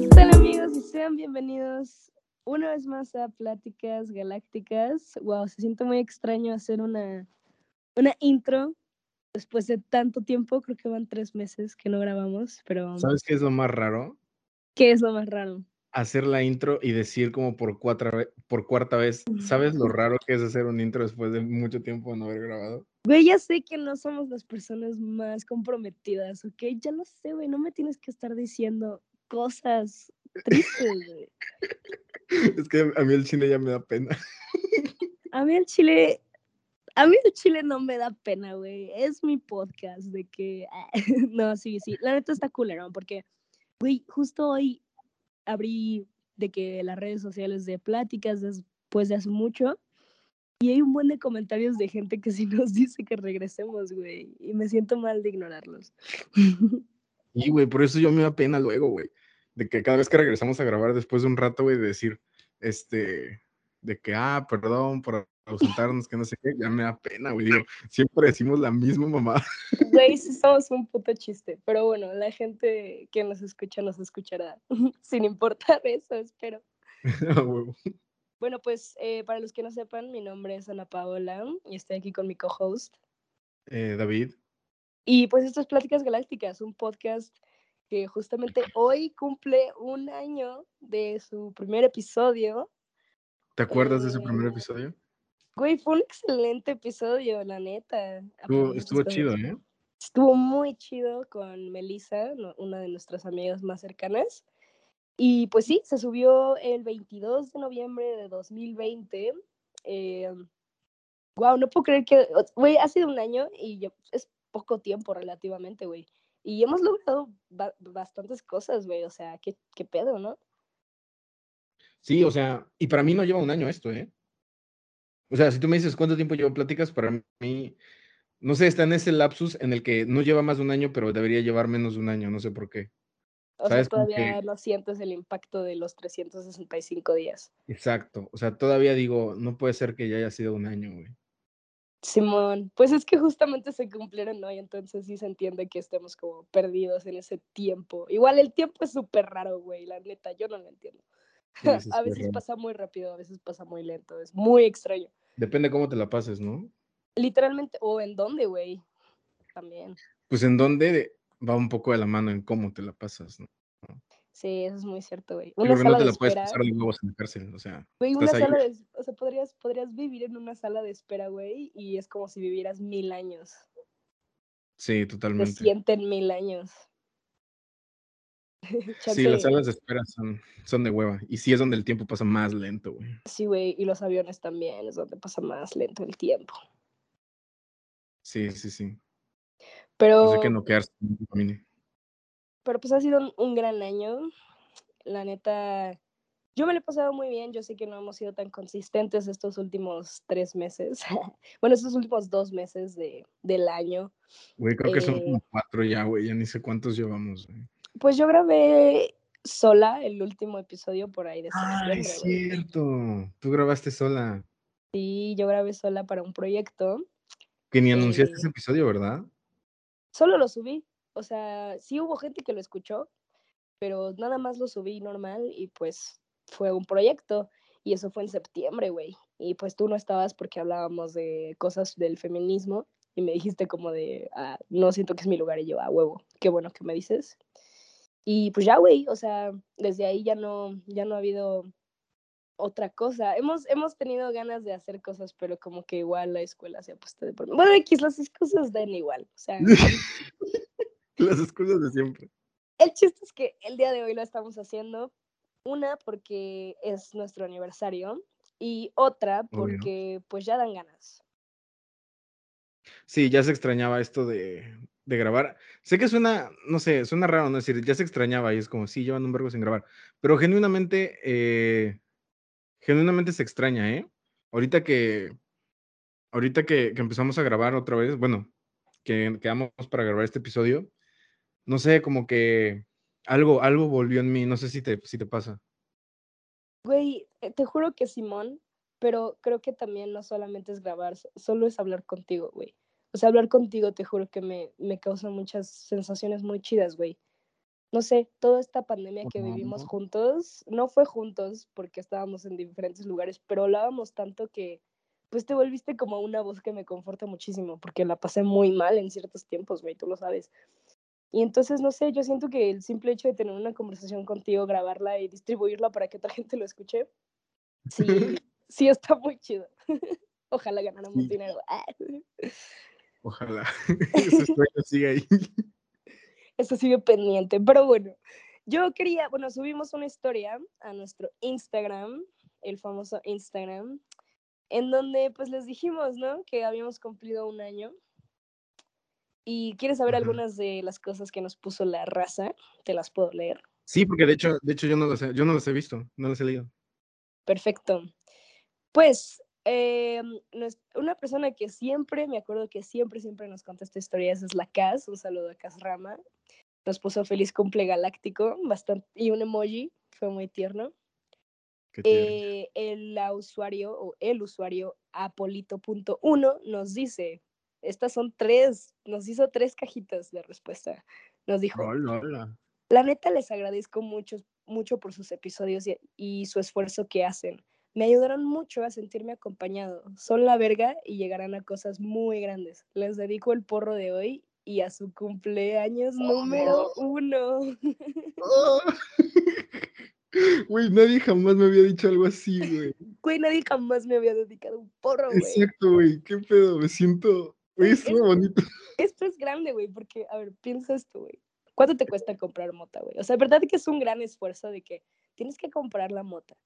¿qué tal amigos? Y sean bienvenidos una vez más a Pláticas Galácticas. Wow, se siente muy extraño hacer una, una intro después de tanto tiempo. Creo que van tres meses que no grabamos, pero ¿Sabes qué es lo más raro? ¿qué es lo más raro? Hacer la intro y decir como por, cuatro, por cuarta vez, ¿sabes lo raro que es hacer un intro después de mucho tiempo de no haber grabado? Güey, ya sé que no somos las personas más comprometidas, ¿ok? Ya lo sé, güey. No me tienes que estar diciendo cosas tristes, güey. Es que a mí el cine ya me da pena. A mí el chile, a mí el chile no me da pena, güey. Es mi podcast de que, no, sí, sí. La neta está culero, porque, güey, justo hoy abrí de que las redes sociales de pláticas después de hace mucho y hay un buen de comentarios de gente que sí nos dice que regresemos, güey. Y me siento mal de ignorarlos. Y, güey, por eso yo me da pena luego, güey. De que cada vez que regresamos a grabar después de un rato, güey, de decir, este, de que, ah, perdón por ausentarnos, que no sé qué, ya me da pena, güey. Digo, siempre decimos la misma mamá. Güey, sí somos un puto chiste, pero bueno, la gente que nos escucha nos escuchará, sin importar eso, espero. Bueno, pues eh, para los que no sepan, mi nombre es Ana Paola y estoy aquí con mi co-host. Eh, David, Y pues esto es Pláticas Galácticas, un podcast que justamente hoy cumple un año de su primer episodio. ¿te acuerdas de ese primer Eh, episodio? Güey, fue un excelente episodio, la neta. Estuvo, estuvo chido, ¿eh? Estuvo muy chido con Melissa, una de nuestras amigas más cercanas. Y pues sí, se subió el 22 de noviembre de 2020. wow, no puedo creer que, güey, ha sido un año y ya- es poco tiempo relativamente, güey. Y hemos logrado ba- bastantes cosas, güey. O sea, ¿qué, qué pedo, ¿no? Sí, o sea, y para mí no lleva un año esto, ¿eh? O sea, si tú me dices cuánto tiempo llevo pláticas, para mí, no sé, está en ese lapsus en el que no lleva más de un año, pero debería llevar menos de un año, no sé por qué. O ¿Sabes? sea, todavía que- no sientes el impacto de los 365 días. Exacto, o sea, todavía digo, no puede ser que ya haya sido un año, güey. Simón, pues es que justamente se cumplieron hoy, entonces sí se entiende que estemos como perdidos en ese tiempo. Igual el tiempo es súper raro, güey, la neta, yo no lo entiendo. Sí, a veces pasa muy rápido, a veces pasa muy lento, es muy extraño. Depende cómo te la pases, ¿no? Literalmente, o en dónde, güey, también. Pues en dónde va un poco de la mano en cómo te la pasas, ¿no? Sí, eso es muy cierto, güey. Una no sala te de la puedes espera, pasar de huevos en la cárcel, o sea, güey, una estás ahí. sala de, o sea, podrías, podrías vivir en una sala de espera, güey, y es como si vivieras mil años. Sí, Se totalmente. sienten mil años. Sí, las salas de espera son, son de hueva. Y sí es donde el tiempo pasa más lento, güey. Sí, güey, y los aviones también es donde pasa más lento el tiempo. Sí, sí, sí. Pero, que no quedarse en el camino. Pero pues ha sido un, un gran año. La neta, yo me lo he pasado muy bien. Yo sé que no hemos sido tan consistentes estos últimos tres meses. bueno, estos últimos dos meses de, del año. Güey, creo que son Eh, como cuatro ya, güey. Ya ni sé cuántos llevamos, güey. Pues yo grabé sola el último episodio por ahí de Ah, es cierto. Tú grabaste sola. Sí, yo grabé sola para un proyecto. Que ni anunciaste Eh, ese episodio, ¿verdad? Solo lo subí. O sea, sí hubo gente que lo escuchó, pero nada más lo subí normal y pues fue un proyecto. Y eso fue en septiembre, güey. Y pues tú no estabas porque hablábamos de cosas del feminismo y me dijiste como de, ah, no siento que es mi lugar y yo, a huevo, qué bueno que me dices. Y pues ya, güey, o sea, desde ahí ya no, ya no ha habido otra cosa. Hemos, hemos tenido ganas de hacer cosas, pero como que igual la escuela se ha puesto de por. Bueno, X, las excusas dan igual. O sea, Las excusas de siempre. el chiste es que el día de hoy lo estamos haciendo. Una, porque es nuestro aniversario. Y otra, Obvio. porque pues ya dan ganas. Sí, ya se extrañaba esto de, de grabar. Sé que suena, no sé, suena raro, ¿no? Es decir, ya se extrañaba y es como, sí, llevan un vergo sin grabar. Pero genuinamente, eh, genuinamente se extraña, ¿eh? Ahorita que, ahorita que, que empezamos a grabar otra vez, bueno, que quedamos para grabar este episodio, no sé, como que algo, algo volvió en mí, no sé si te, si te pasa. Güey, eh, te juro que Simón, pero creo que también no solamente es grabar, so- solo es hablar contigo, güey. O sea, hablar contigo, te juro que me, me causa muchas sensaciones muy chidas, güey. no sé, toda esta pandemia que vivimos juntos, no fue juntos porque estábamos en diferentes lugares, pero hablábamos tanto que pues te volviste como una voz que me conforta muchísimo, porque la pasé muy mal en ciertos tiempos, güey, tú lo sabes. Y entonces, no sé, yo siento que el simple hecho de tener una conversación contigo, grabarla y distribuirla para que otra gente lo escuche, sí, sí está muy chido. Ojalá ganáramos dinero. Ojalá. Eso sigue ahí. Eso sigue pendiente. Pero bueno, yo quería, bueno, subimos una historia a nuestro Instagram, el famoso Instagram, en donde pues les dijimos, ¿no? Que habíamos cumplido un año. ¿Y quieres saber algunas de las cosas que nos puso la raza? Te las puedo leer. Sí, porque de hecho, de hecho yo no las he, yo no he visto, no las he leído. Perfecto. Pues eh, una persona que siempre, me acuerdo que siempre, siempre nos contesta historias es la Cas, un saludo a Cas Rama. Nos puso feliz cumple galáctico, bastante, y un emoji, fue muy tierno. Eh, el usuario o el usuario apolito.1 nos dice, estas son tres, nos hizo tres cajitas de respuesta. Nos dijo, la neta les agradezco mucho, mucho por sus episodios y su esfuerzo que hacen me ayudaron mucho a sentirme acompañado. Son la verga y llegarán a cosas muy grandes. Les dedico el porro de hoy y a su cumpleaños número uno. Oh. Güey, nadie jamás me había dicho algo así, güey. Güey, nadie jamás me había dedicado un porro, güey. Exacto, güey. Qué pedo, me siento. Bonito. Esto es grande, güey, porque, a ver, piensa esto, güey. ¿Cuánto te cuesta comprar mota, güey? O sea, verdad que es un gran esfuerzo de que tienes que comprar la mota,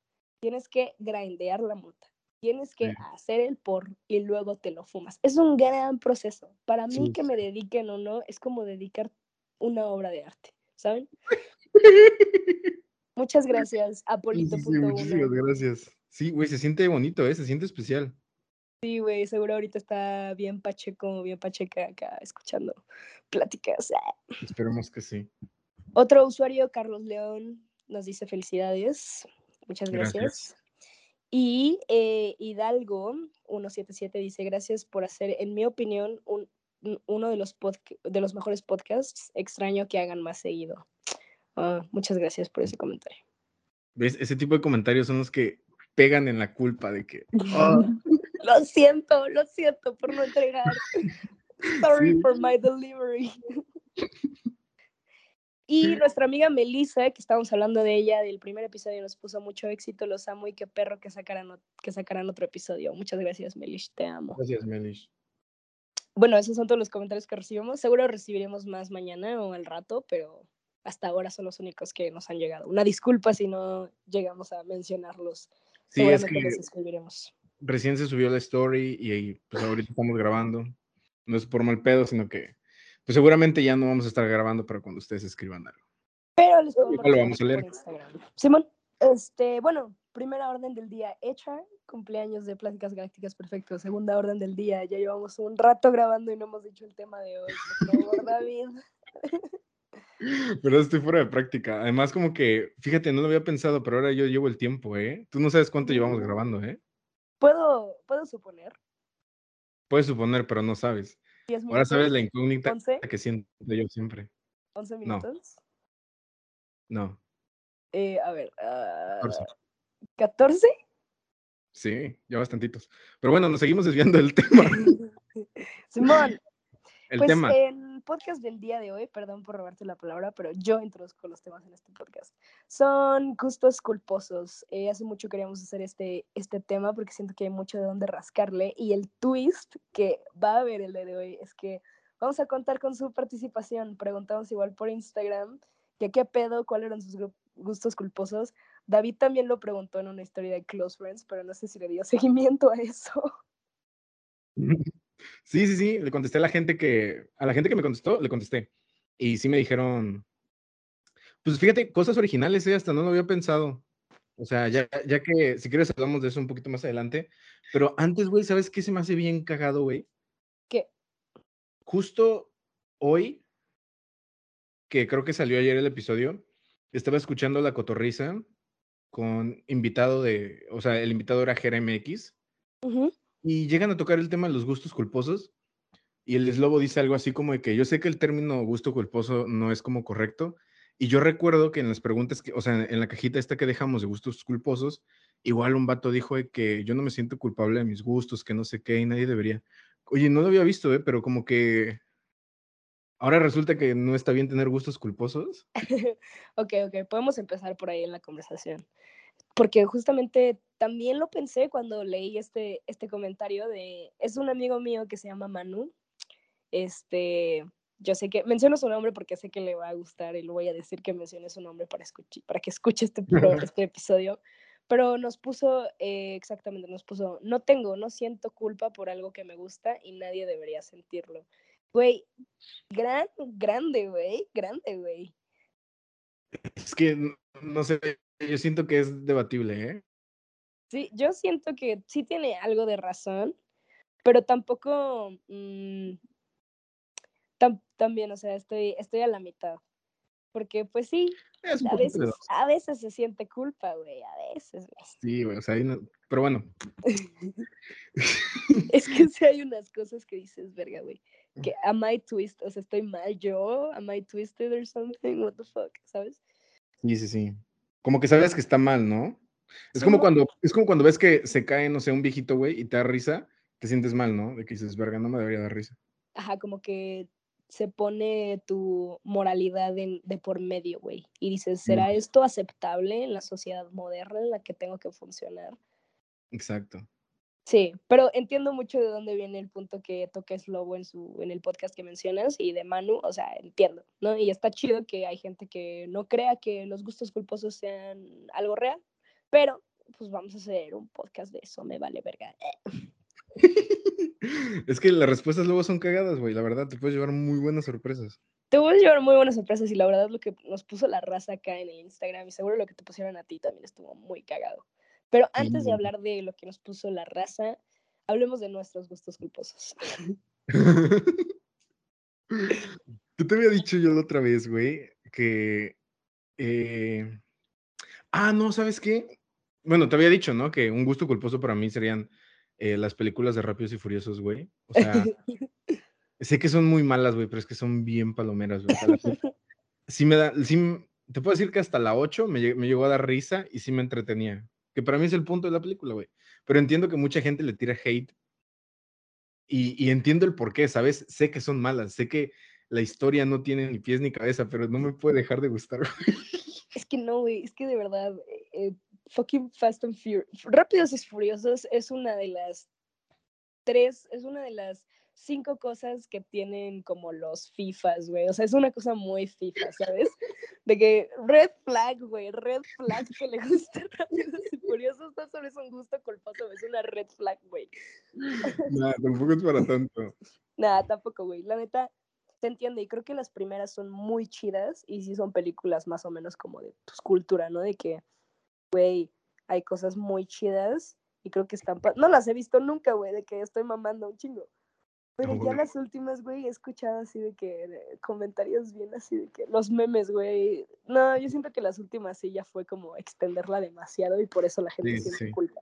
tienes que grindear la mota, tienes que hacer el por y luego te lo fumas. Es un gran proceso. Para mí que me dediquen o no, es como dedicar una obra de arte, ¿saben? Muchas gracias, Apolito.1. Sí, muchísimas gracias. Sí, güey, se siente bonito, ¿eh? Se siente especial. Sí, güey, seguro ahorita está bien pacheco, bien pacheca acá escuchando pláticas. Esperemos que sí. Otro usuario, Carlos León, nos dice felicidades. Muchas gracias. Y eh, Hidalgo 177 dice, gracias por hacer, en mi opinión, un, uno de los, de los mejores podcasts. Extraño que hagan más seguido. Ah, muchas gracias por ese comentario. ¿Ves? Ese tipo de comentarios son los que pegan en la culpa de que... Ah". lo siento, lo siento por no entregar. Sorry for my delivery. Y nuestra amiga Melissa, que estábamos hablando de ella del primer episodio, nos puso mucho éxito, los amo y qué perro que sacaran, que sacaran otro episodio. Muchas gracias, Melish, te amo. Gracias, Melish. Bueno, esos son todos los comentarios que recibimos. Seguro recibiremos más mañana o al rato, pero hasta ahora son los únicos que nos han llegado. Una disculpa si no llegamos a mencionarlos. Sí, es que los escribiremos. Recién se subió la story y pues ahorita estamos grabando. No es por mal pedo, sino que pues seguramente ya no vamos a estar grabando para cuando ustedes escriban algo. Pero les lo vamos a leer. Simón, este, bueno, primera orden del día hecha, cumpleaños de Pláticas Galácticas Perfecto. Segunda orden del día, ya llevamos un rato grabando y no hemos dicho el tema de hoy. Por favor, David. Pero estoy fuera de práctica. Además, como que, fíjate, no lo había pensado, pero ahora yo llevo el tiempo, ¿eh? Tú no sabes cuánto llevamos grabando, ¿eh? Puedo, puedo suponer. Puedes suponer, pero no sabes. Ahora sabes la incógnita que siento yo siempre. ¿11 minutos? No. Eh, a ver. ¿14? Ah, sí, ya bastantitos. Pero bueno, nos seguimos desviando del tema. Simón. El pues tema podcast del día de hoy, perdón por robarte la palabra, pero yo introduzco los temas en este podcast. Son gustos culposos. Eh, hace mucho queríamos hacer este, este tema porque siento que hay mucho de dónde rascarle y el twist que va a haber el día de hoy es que vamos a contar con su participación. Preguntamos igual por Instagram que qué pedo, cuáles eran sus gustos culposos. David también lo preguntó en una historia de Close Friends, pero no sé si le dio seguimiento a eso. Sí, sí, sí, le contesté a la gente que, a la gente que me contestó, le contesté. Y sí me dijeron, pues fíjate, cosas originales, ¿eh? hasta no lo había pensado. O sea, ya, ya que si quieres hablamos de eso un poquito más adelante. Pero antes, güey, ¿sabes qué se me hace bien cagado, güey? ¿Qué? Justo hoy, que creo que salió ayer el episodio, estaba escuchando La Cotorriza con invitado de, o sea, el invitado era Jeremy X. Y llegan a tocar el tema de los gustos culposos. Y el Slobo dice algo así como de que yo sé que el término gusto culposo no es como correcto. Y yo recuerdo que en las preguntas, que, o sea, en la cajita esta que dejamos de gustos culposos, igual un vato dijo que yo no me siento culpable de mis gustos, que no sé qué, y nadie debería. Oye, no lo había visto, ¿eh? pero como que ahora resulta que no está bien tener gustos culposos. ok, ok, podemos empezar por ahí en la conversación. Porque justamente también lo pensé cuando leí este, este comentario de, es un amigo mío que se llama Manu. Este, yo sé que, menciono su nombre porque sé que le va a gustar y le voy a decir que mencione su nombre para, para que escuche este, este episodio. Pero nos puso, eh, exactamente, nos puso, no tengo, no siento culpa por algo que me gusta y nadie debería sentirlo. Güey, gran, grande, güey, grande, güey. Es que, no sé, yo siento que es debatible, ¿eh? Sí, yo siento que sí tiene algo de razón, pero tampoco, mm, también, o sea, estoy, estoy a la mitad. Porque, pues sí, a veces, a veces se siente culpa, güey, a veces, güey. Sí, güey, o sea, pero bueno. es que sí hay unas cosas que dices, verga, güey, que am I twisted, o sea, estoy mal yo, am I twisted or something, what the fuck, ¿sabes? Sí, sí, sí. Como que sabes que está mal, ¿no? Es como cuando, es como cuando ves que se cae, no sé, un viejito, güey, y te da risa, te sientes mal, ¿no? De que dices, verga, no me debería dar risa. Ajá, como que se pone tu moralidad de por medio, güey. Y dices, ¿será esto aceptable en la sociedad moderna en la que tengo que funcionar? Exacto. Sí, pero entiendo mucho de dónde viene el punto que toques Lobo en, su, en el podcast que mencionas y de Manu, o sea, entiendo, ¿no? Y está chido que hay gente que no crea que los gustos culposos sean algo real, pero pues vamos a hacer un podcast de eso, me vale verga. Es que las respuestas luego son cagadas, güey. La verdad, te puedes llevar muy buenas sorpresas. Te puedes llevar muy buenas sorpresas y la verdad lo que nos puso la raza acá en el Instagram y seguro lo que te pusieron a ti también estuvo muy cagado. Pero antes de hablar de lo que nos puso la raza, hablemos de nuestros gustos culposos. Yo te había dicho yo la otra vez, güey, que... Eh, ah, no, ¿sabes qué? Bueno, te había dicho, ¿no? Que un gusto culposo para mí serían eh, las películas de Rápidos y Furiosos, güey. O sea, sé que son muy malas, güey, pero es que son bien palomeras, güey. sí me da, sí, te puedo decir que hasta la 8 me, me, llegó a dar risa y sí me entretenía. Que para mí es el punto de la película, güey. Pero entiendo que mucha gente le tira hate. Y, entiendo el por qué, ¿sabes? Sé que son malas, sé que la historia no tiene ni pies ni cabeza, pero no me puede dejar de gustar, güey. Es que no, güey, es que de verdad, eh, fucking Fast and Furious. Rápidos y Furiosos es una de las tres, es una de las cinco cosas que tienen como los FIFAs, güey. O sea, es una cosa muy FIFA, ¿sabes? De que red flag, güey, red flag que le gusta Furiosos no solo es un gusto culposo, es una red flag, güey. Nada, tampoco es para tanto. Nada, tampoco, güey. La neta, se entiende y creo que las primeras son muy chidas y sí son películas más o menos como de pues, cultura, ¿no? De que güey, hay cosas muy chidas y creo que están... No las he visto nunca, güey, de que estoy mamando un chingo. Pero ya las últimas, güey, he escuchado así de que comentarios bien así de que los memes, güey. No, yo siento que las últimas sí ya fue como extenderla demasiado y por eso la gente sí, siente culpa.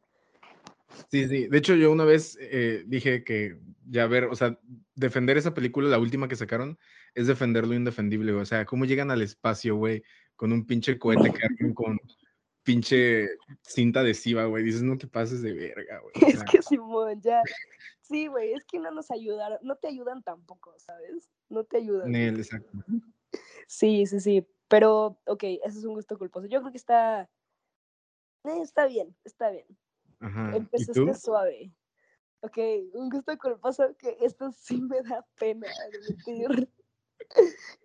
Sí, sí. De hecho, yo una vez eh, dije que ya ver, o sea, defender esa película, la última que sacaron, es defender lo indefendible, O sea, cómo llegan al espacio, güey, con un pinche cohete que con pinche cinta adhesiva, güey. Dices, no te pases de verga, güey. Es que Simón, ya. Sí, güey, es que no nos ayudaron, no te ayudan tampoco, ¿sabes? No te ayudan. Nel, exacto. Sí, sí, sí. Pero, ok, ese es un gusto culposo. Yo creo que está. Eh, está bien, está bien. Ajá. Empezaste suave. Ok, un gusto culposo que esto sí me da pena admitir.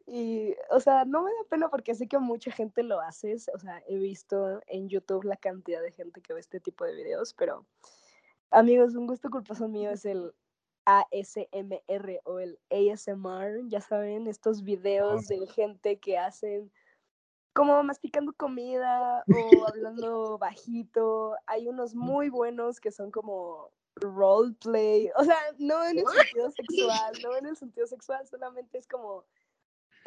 Y, o sea, no me da pena porque sé que mucha gente lo hace. O sea, he visto en YouTube la cantidad de gente que ve este tipo de videos, pero amigos, un gusto culposo mío es el ASMR o el ASMR, ya saben, estos videos de gente que hacen como masticando comida o hablando bajito. Hay unos muy buenos que son como roleplay, o sea, no en el sentido sexual, no en el sentido sexual, solamente es como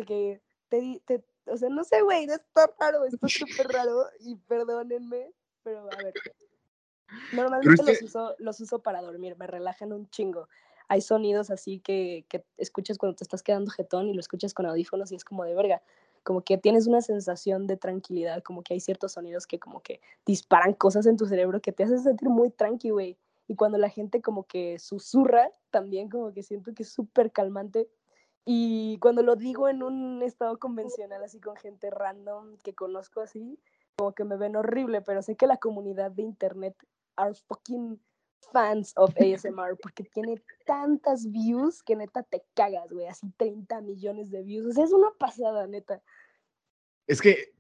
que te, te o sea, no sé, güey, está raro, está súper raro y perdónenme, pero a ver. Normalmente los, uso, los uso para dormir, me relajan un chingo. Hay sonidos así que, que escuchas cuando te estás quedando jetón y lo escuchas con audífonos y es como de verga. como que tienes una sensación de tranquilidad, como que hay ciertos sonidos que como que disparan cosas en tu cerebro que te hacen sentir muy tranqui, güey. Y cuando la gente como que susurra, también como que siento que es súper calmante. Y cuando lo digo en un estado convencional, así con gente random que conozco así, como que me ven horrible, pero sé que la comunidad de internet are fucking fans of ASMR porque tiene tantas views que neta te cagas, güey, así 30 millones de views. O sea, es una pasada, neta. Es que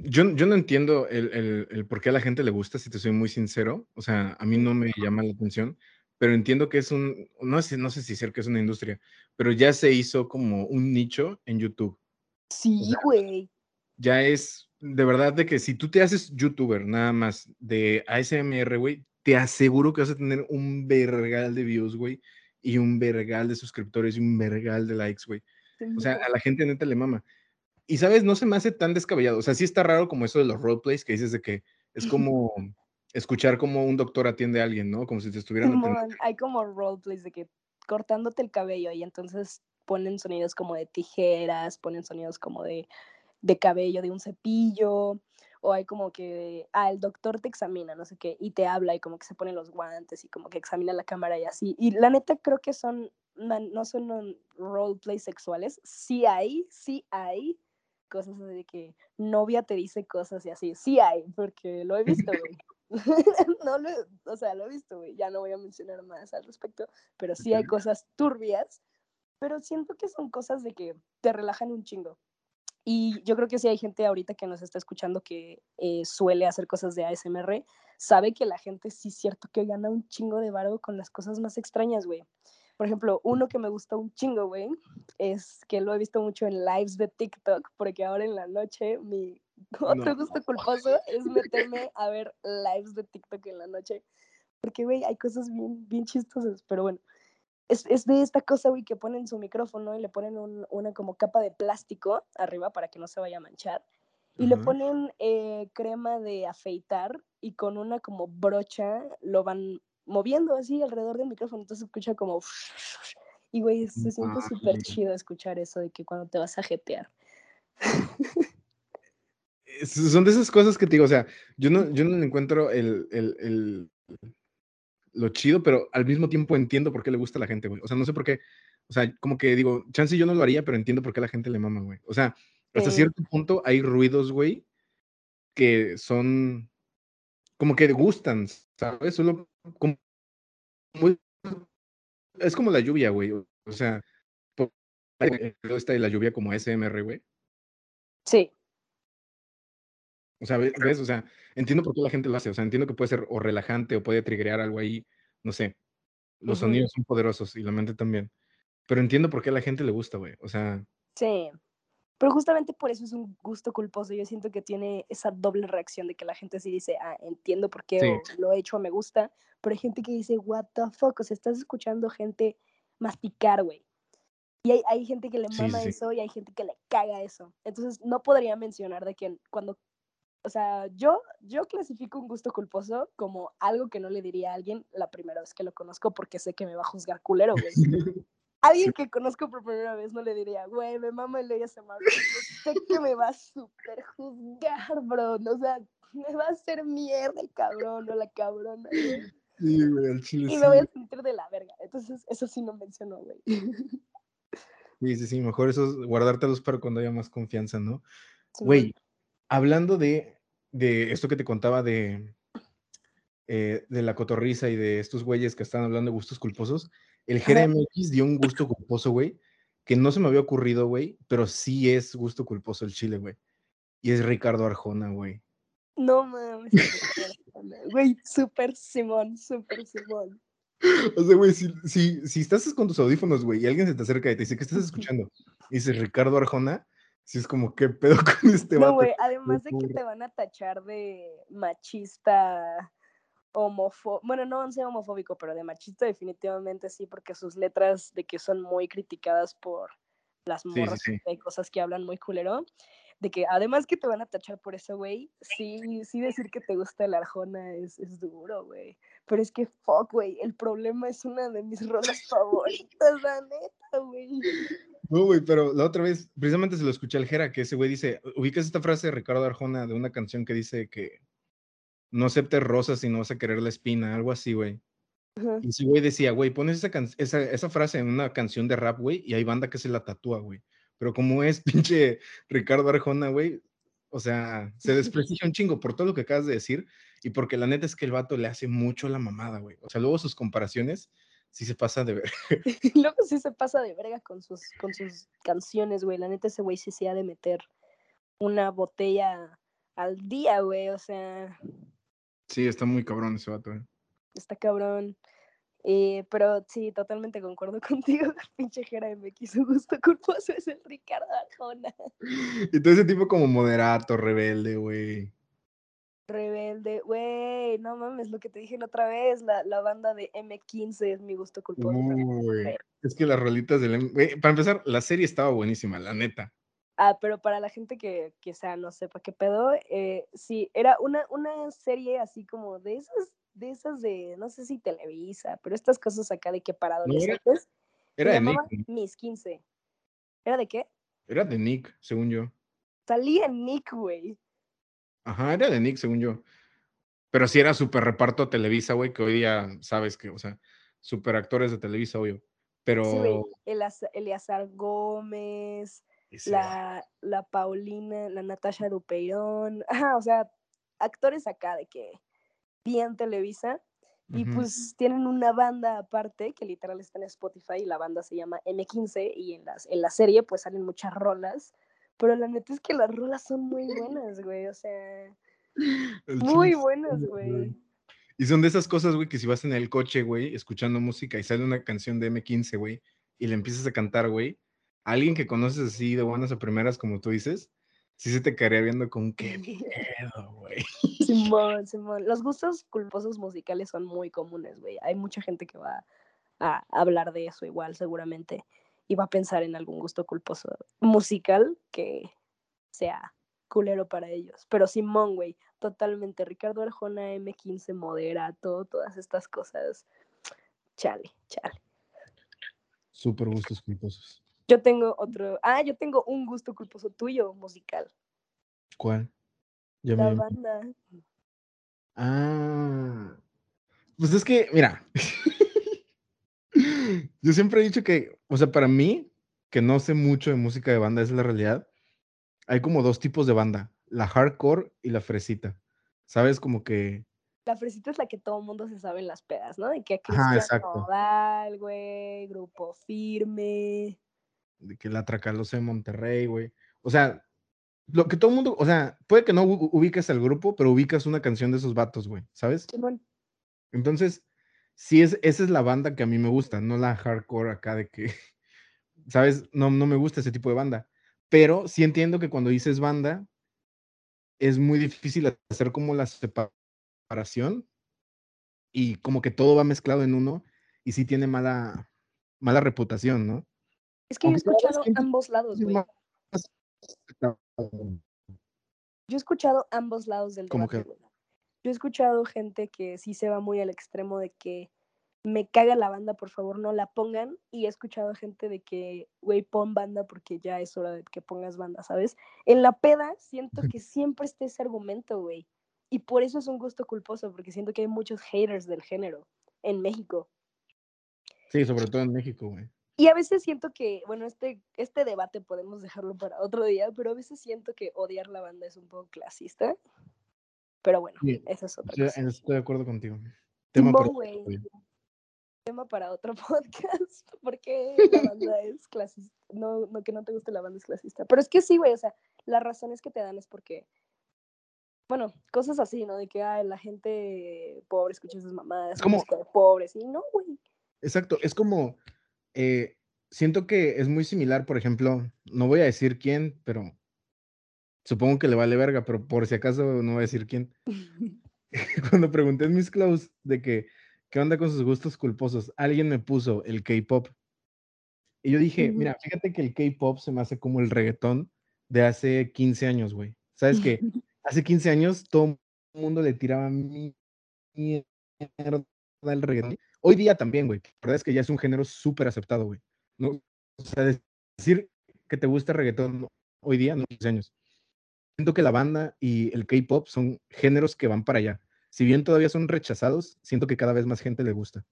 yo, yo no entiendo el, el, el, por qué a la gente le gusta, si te soy muy sincero. O sea, a mí no me llama la atención, pero entiendo que es un, no sé, no sé si ser que es una industria, pero ya se hizo como un nicho en YouTube. Sí, güey. ya es de verdad de que si tú te haces youtuber nada más de ASMR, güey, te aseguro que vas a tener un vergal de views, güey, y un vergal de suscriptores y un vergal de likes, güey. O sea, a la gente neta le mama. Y sabes, no se me hace tan descabellado. O sea, sí está raro como eso de los roleplays que dices de que es como escuchar como un doctor atiende a alguien, ¿no? Como si te estuvieran atendiendo. Hay como roleplays de que cortándote el cabello y entonces ponen sonidos como de tijeras, ponen sonidos como de, de cabello, de un cepillo, o hay como que, ah, el doctor te examina, no sé qué, y te habla y como que se ponen los guantes y como que examina la cámara y así. Y la neta creo que son, no son roleplays sexuales, sí hay, sí hay cosas de que novia te dice cosas y así, sí hay, porque lo he visto, güey. no lo, o sea, lo he visto, güey, ya no voy a mencionar más al respecto, pero sí hay cosas turbias, pero siento que son cosas de que te relajan un chingo. Y yo creo que si hay gente ahorita que nos está escuchando que eh, suele hacer cosas de ASMR, sabe que la gente sí es cierto que gana un chingo de barro con las cosas más extrañas, güey. Por ejemplo, uno que me gusta un chingo, güey, es que lo he visto mucho en lives de TikTok, porque ahora en la noche mi otro gusto culposo es meterme a ver lives de TikTok en la noche. Porque, güey, hay cosas bien, bien chistosas, pero bueno es, es, de esta cosa, güey, que ponen su micrófono y le ponen un, una como capa de plástico arriba para que no se vaya a manchar. Y le ponen eh, crema de afeitar y con una como brocha lo van moviendo así alrededor del micrófono. Entonces se escucha como... Y, güey, se siente súper chido escuchar eso de que cuando te vas a jetear. Son de esas cosas que te digo, o sea, yo no, yo no encuentro el, el, el lo chido, pero al mismo tiempo entiendo por qué le gusta a la gente, güey. O sea, no sé por qué. O sea, como que digo, chance yo no lo haría, pero entiendo por qué a la gente le mama, güey. O sea, hasta cierto punto hay ruidos, güey, que son como que gustan, ¿sabes? Solo como es como la lluvia, güey. O sea, está la lluvia como SMR, güey. Sí. O sea, ¿ves? O sea, entiendo por qué la gente lo hace. O sea, entiendo que puede ser o relajante o puede triggerear algo ahí. No sé. Los sonidos son poderosos y la mente también. Pero entiendo por qué a la gente le gusta, güey. O sea. Sí. Pero justamente por eso es un gusto culposo. Yo siento que tiene esa doble reacción de que la gente sí dice, ah, entiendo por qué o lo he hecho, me gusta. Pero hay gente que dice, what the fuck. O sea, estás escuchando gente masticar, güey. Y hay, hay, gente que le mama eso y hay gente que le caga eso. Entonces, no podría mencionar de que cuando o sea, yo, yo clasifico un gusto culposo como algo que no le diría a alguien la primera vez que lo conozco porque sé que me va a juzgar culero, güey. Alguien que conozco por primera vez no le diría, güey, me mama el ASMR. sé que me va a súper juzgar, bro. O sea, me va a hacer mierda el cabrón o la cabrona. Sí, güey, el chile Y me voy a sentir de la verga. Entonces, eso sí no mencionó, güey. Sí, sí, sí, mejor eso es guardártelos para cuando haya más confianza, ¿no? Güey, hablando de, de esto que te contaba de, eh, de la cotorriza y de estos güeyes que están hablando de gustos culposos, el GRMX dio un gusto culposo, güey, que no se me había ocurrido, güey, pero sí es gusto culposo el chile, güey. Y es Ricardo Arjona, güey. No mames. Güey, súper Simón, súper Simón. O sea, güey, si, si, si, estás con tus audífonos, güey, y alguien se te acerca y te dice, ¿qué estás escuchando? Y dices Ricardo Arjona, si es como, ¿qué pedo con este No, güey, además de que te van a tachar de machista, homofóbico, bueno, no sea homofóbico, pero de machista definitivamente sí, porque sus letras de que son muy criticadas por las morras, hay cosas que hablan muy culero, de que además que te van a tachar por eso, güey, sí, sí decir que te gusta el Arjona es, es duro, güey, pero es que, fuck, güey, el problema es una de mis rolas favoritas, la neta, güey. No, güey, pero la otra vez, precisamente se lo escuché al Jera, que ese güey dice, ubicas esta frase de Ricardo Arjona de una canción que dice que no aceptes rosas y no vas a querer la espina, algo así, güey. Y ese güey decía, güey, pones esa, esa, esa, frase en una canción de rap, güey, y hay banda que se la tatúa, güey. Pero como es pinche Ricardo Arjona, güey, o sea, se desprestigia un chingo por todo lo que acabas de decir y porque la neta es que el vato le hace mucho la mamada, güey. O sea, luego sus comparaciones sí se pasa de verga. luego sí se pasa de verga con sus, con sus canciones, güey. La neta ese güey sí se ha de meter una botella al día, güey. O sea. Sí, está muy cabrón ese vato, güey. Está cabrón. Eh, pero sí, totalmente concuerdo contigo. Pinche Jera MX, su gusto culposo es el Ricardo Arjona. Y todo ese tipo como moderato, rebelde, güey. Rebelde, güey, no mames, lo que te dije la otra vez, la, la banda de M15 es mi gusto culposo. es que las rolitas del M... para empezar, la serie estaba buenísima, la neta. Ah, pero para la gente que quizá no sepa qué pedo, eh, sí, era una, una serie así como de esas de esas de, no sé si Televisa, pero estas cosas acá de que para adolescentes. era, de Nick. Mis 15. ¿Era de qué? Era de Nick, según yo. Salía en Nick, güey. Ajá, era de Nick, según yo. Pero sí era súper reparto Televisa, güey, que hoy día sabes que, o sea, súper actores de Televisa, obvio. Pero. Sí, Eleazar Gómez, la, la Paulina, la Natasha Dupeirón. O sea, actores acá de que bien Televisa. Y pues tienen una banda aparte que literal está en Spotify y la banda se llama M15 y en, las, en la serie pues salen muchas rolas. Pero la neta es que las rolas son muy buenas, güey. O sea, muy buenas, güey. Y son de esas cosas, güey, que si vas en el coche, güey, escuchando música y sale una canción de M15, güey, y le empiezas a cantar, güey, alguien que conoces así de buenas a primeras, como tú dices, sí se te quedaría viendo con qué miedo, güey. Simón, Simón. Los gustos culposos musicales son muy comunes, güey. Hay mucha gente que va a hablar de eso igual, seguramente. Y va a pensar en algún gusto culposo musical que sea culero para ellos. Pero Simón, güey, totalmente. Ricardo Arjona, M15, Moderato, todas estas cosas. Chale, chale. Súper gustos culposos. Yo tengo otro. Ah, yo tengo un gusto culposo tuyo musical. ¿Cuál? la banda. Ah. Pues es que, mira. yo siempre he dicho que, o sea, para mí, que no sé mucho de música de banda, es la realidad. Hay como dos tipos de banda: la hardcore y la fresita. ¿Sabes? Como que. La fresita es la que todo el mundo se sabe en las pedas, ¿no? De que Cristian Nodal, güey, Grupo Firme de que la Tracalosa de Monterrey, güey. O sea, lo que todo el mundo, o sea, puede que no ubiques al grupo, pero ubicas una canción de esos vatos, güey, ¿sabes? Entonces, sí, es, esa es la banda que a mí me gusta, no la hardcore acá de que, ¿sabes? No, no me gusta ese tipo de banda. Pero sí entiendo que cuando dices banda, es muy difícil hacer como la separación y como que todo va mezclado en uno y sí tiene mala, mala reputación, ¿no? Es que yo he escuchado ambos lados, güey. Yo he escuchado ambos lados del debate, Yo he escuchado gente que sí se va muy al extremo de que me caga la banda, por favor no la pongan. Y he escuchado gente de que, güey, pon banda porque ya es hora de que pongas banda, ¿sabes? En la peda siento que siempre está ese argumento, güey. Y por eso es un gusto culposo, porque siento que hay muchos haters del género en México. Sí, sobre todo en México, güey. Y a veces siento que, bueno, este, este debate podemos dejarlo para otro día, pero a veces siento que odiar la banda es un poco clasista. Pero bueno, eso es otra cosa. Estoy de acuerdo contigo. Tema para, tema para otro podcast, porque la banda es clasista. No, no, que no te guste la banda es clasista. Pero es que sí, güey, o sea, las razones que te dan es porque, bueno, cosas así, ¿no? De que, ay, la gente pobre escucha esas mamadas, como pobres, y no, güey. Exacto, es como eh, siento que es muy similar, por ejemplo, no voy a decir quién, pero supongo que le vale verga, pero por si acaso no voy a decir quién. Cuando pregunté en mis close de que, ¿qué onda con sus gustos culposos? Alguien me puso el K-pop. Y yo dije, mira, fíjate que el K-pop se me hace como el reggaetón de hace 15 años, güey. ¿Sabes qué? Hace 15 años todo el mundo le tiraba mierda al reggaetón Hoy día también, güey. La verdad es que ya es un género súper aceptado, güey. ¿no? O sea, decir que te gusta reggaetón hoy día, no años. Siento que la banda y el K-pop son géneros que van para allá. Si bien todavía son rechazados, siento que cada vez más gente le gusta.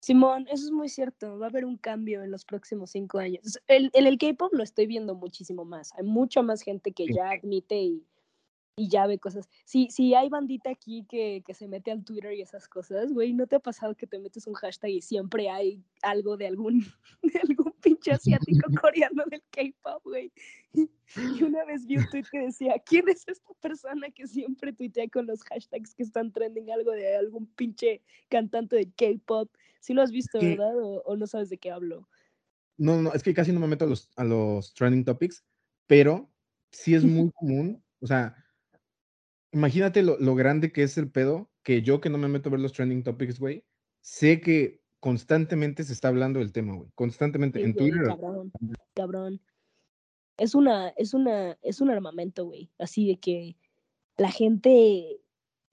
Simón, eso es muy cierto. Va a haber un cambio en los próximos cinco años. En el, el K-pop lo estoy viendo muchísimo más. Hay mucha más gente que ya admite y y ya ve cosas. Si, si hay bandita aquí que, que se mete al Twitter y esas cosas, güey, ¿no te ha pasado que te metes un hashtag y siempre hay algo de algún, de algún pinche asiático coreano del K-pop, güey? Y una vez vi un tweet que decía, ¿quién es esta persona que siempre tuitea con los hashtags que están trending algo de algún pinche cantante de K-pop? Si lo has visto, ¿verdad? O, o, no sabes de qué hablo. No, no, es que casi no me meto a los, a los trending topics, pero sí es muy común, o sea, imagínate lo, lo, grande que es el pedo, que yo que no me meto a ver los trending topics, güey, sé que constantemente se está hablando del tema, güey. Constantemente. en Twitter. Cabrón, cabrón. Es una, es una, es un armamento, güey. Así de que la gente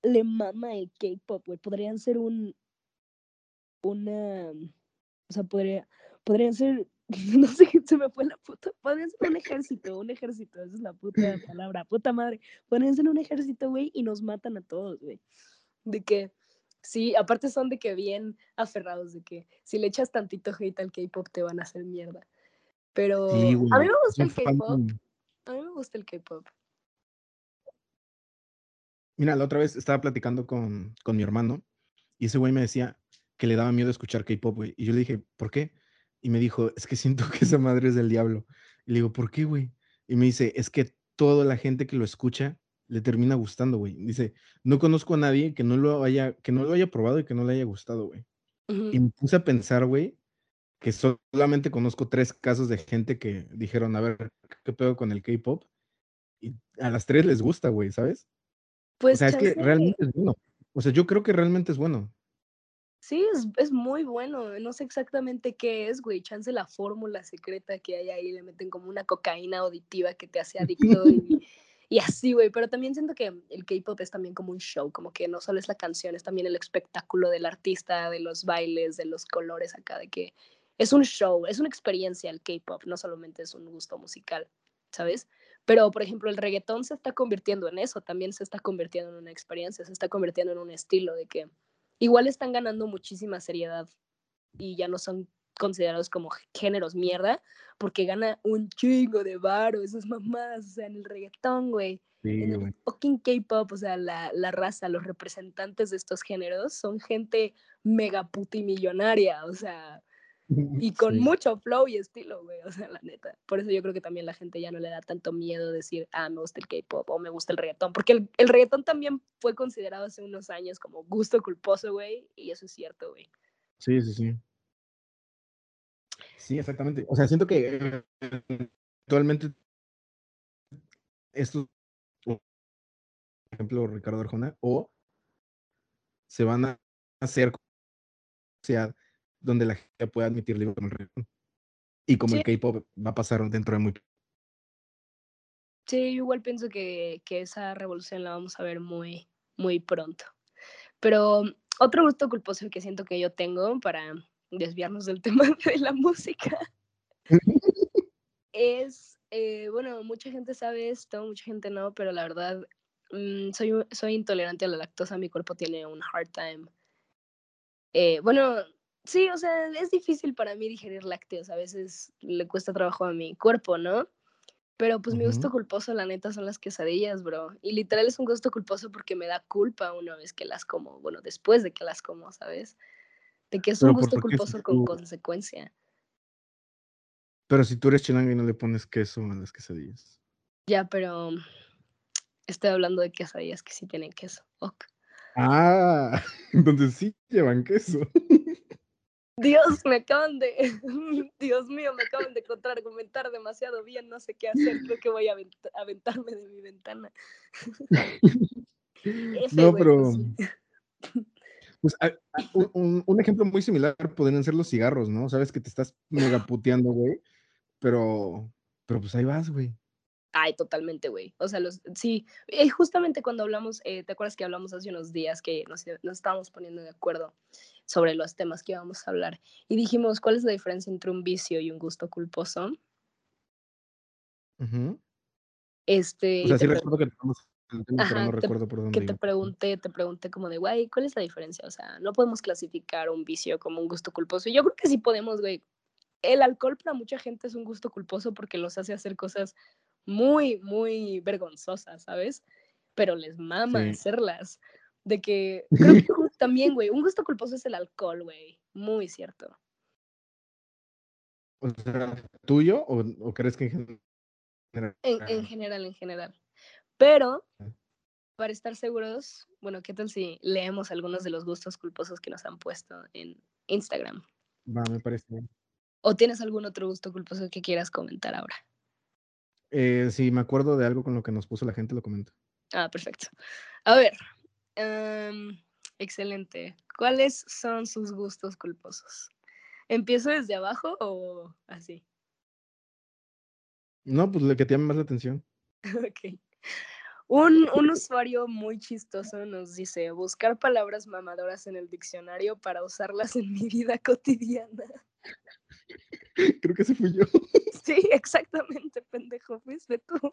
le mama el K-pop, güey. Podrían ser un, una, o sea, podría, podrían ser no sé se me fue la puta. Podrían ser un ejército, un ejército, esa es la puta palabra, puta madre. Podrían ser un ejército, güey, y nos matan a todos, güey. De que, sí, aparte son de que bien aferrados, de que si le echas tantito hate al K-pop te van a hacer mierda. Pero a mí me gusta el K-pop. A mí me gusta el K-pop. Mira, la otra vez estaba platicando con, con mi hermano y ese güey me decía que le daba miedo escuchar K-pop, güey. Y yo le dije, ¿por qué? Y me dijo, es que siento que esa madre es del diablo. Y le digo, ¿por qué, güey? Y me dice, es que toda la gente que lo escucha le termina gustando, güey. Dice, no conozco a nadie que no lo haya, que no lo haya probado y que no le haya gustado, güey. Y me puse a pensar, güey, que solamente conozco tres casos de gente que dijeron, a ver, ¿qué pedo con el K-pop? Y a las tres les gusta, güey, ¿sabes? Pues o sea, es que realmente es bueno. O sea, yo creo que realmente es bueno. Sí, es, es, muy bueno. No sé exactamente qué es, güey. Chance la fórmula secreta que hay ahí. Le meten como una cocaína auditiva que te hace adicto y, y así, güey. Pero también siento que el K-pop es también como un show. Como que no solo es la canción, es también el espectáculo del artista, de los bailes, de los colores acá. De que es un show, es una experiencia el K-pop. No solamente es un gusto musical, ¿sabes? Pero, por ejemplo, el reggaetón se está convirtiendo en eso. También se está convirtiendo en una experiencia, se está convirtiendo en un estilo de que igual están ganando muchísima seriedad y ya no son considerados como géneros mierda, porque gana un chingo de varo, esas mamás, o sea, en el reggaetón, güey. en el fucking K-pop, o sea, la, la, raza, los representantes de estos géneros son gente mega putimillonaria, o sea, y con mucho flow y estilo, güey, o sea, la neta. Por eso yo creo que también la gente ya no le da tanto miedo decir, ah, me gusta el K-pop o me gusta el reggaetón, porque el, el, reggaetón también fue considerado hace unos años como gusto culposo, güey, y eso es cierto, güey. Sí, sí, sí. Sí, exactamente. O sea, siento que actualmente esto, por ejemplo, Ricardo Arjona, o se van a hacer, o sea, donde la gente pueda admitir libre como el reggaetón. Y como el K-pop va a pasar dentro de muy Sí, igual pienso que, que, esa revolución la vamos a ver muy, muy pronto. Pero otro gusto culposo que siento que yo tengo para desviarnos del tema de la música es, eh, bueno, mucha gente sabe esto, mucha gente no, pero la verdad, mmm, soy, soy intolerante a la lactosa, mi cuerpo tiene un hard time. Eh, bueno, Sí, o sea, es difícil para mí digerir lácteos, a veces le cuesta trabajo a mi cuerpo, ¿no? Pero pues mi gusto culposo, la neta, son las quesadillas, bro. Y literal es un gusto culposo porque me da culpa una vez que las como, bueno, después de que las como, ¿sabes? De que es un gusto culposo con consecuencia. Pero si tú eres chilango y no le pones queso a las quesadillas. Ya, pero estoy hablando de quesadillas que sí tienen queso. Ok. Ah, entonces sí llevan queso. Dios, me acaban de, Dios mío, me acaban de contraargumentar demasiado bien, no sé qué hacer, creo que voy a aventarme de mi ventana. no, pero... Pues, un, un, ejemplo muy similar podrían ser los cigarros, ¿no? Sabes que te estás mega puteando, güey, pero, pero pues ahí vas, güey. Ay, totalmente, güey. O sea, los, sí, y justamente cuando hablamos, eh, ¿te acuerdas que hablamos hace unos días que nos, nos estábamos poniendo de acuerdo? sobre los temas que íbamos a hablar. Y dijimos, ¿cuál es la diferencia entre un vicio y un gusto culposo? Este, O sea, te sí recuerdo que tema, pero Ajá, no te recuerdo por que dónde te iba. pregunté te pregunté como de: "Güey, ¿cuál es la diferencia?". O sea, no podemos clasificar un vicio como un gusto culposo. Yo creo que sí podemos, güey. El alcohol para mucha gente es un gusto culposo porque los hace hacer cosas muy, muy vergonzosas, ¿sabes? Pero les mama Sí. hacerlas. De que creo que también, güey, un gusto culposo es el alcohol, güey. Muy cierto. O sea, ¿tuyo o o crees que en general? En en general, en general. Pero, para estar seguros, bueno, ¿qué tal si leemos algunos de los gustos culposos que nos han puesto en Instagram? Va, me parece bien. ¿O tienes algún otro gusto culposo que quieras comentar ahora? Eh, si me acuerdo de algo con lo que nos puso la gente, lo comento. Ah, perfecto. A ver, em, excelente. ¿Cuáles son sus gustos culposos? ¿Empiezo desde abajo o así? No, pues, lo que te llame más la atención. Un un usuario muy chistoso nos dice: "Buscar palabras mamadoras en el diccionario para usarlas en mi vida cotidiana". Creo que ese fui yo. Sí, exactamente, pendejo, fuiste tú.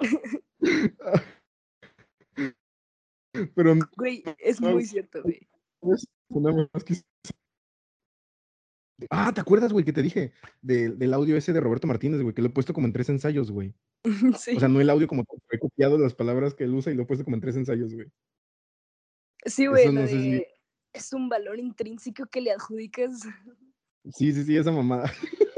Pero Güey, es no, muy cierto, güey. Ah, ¿te acuerdas, güey, que te dije del del audio ese de Roberto Martínez, güey, que lo he puesto como en 3 ensayos, güey? O sea, no el audio como he copiado las palabras que él usa y lo he puesto como en 3 ensayos, güey. Sí, güey, no de es un valor intrínseco que le adjudicas. Sí, sí, sí, esa mamada.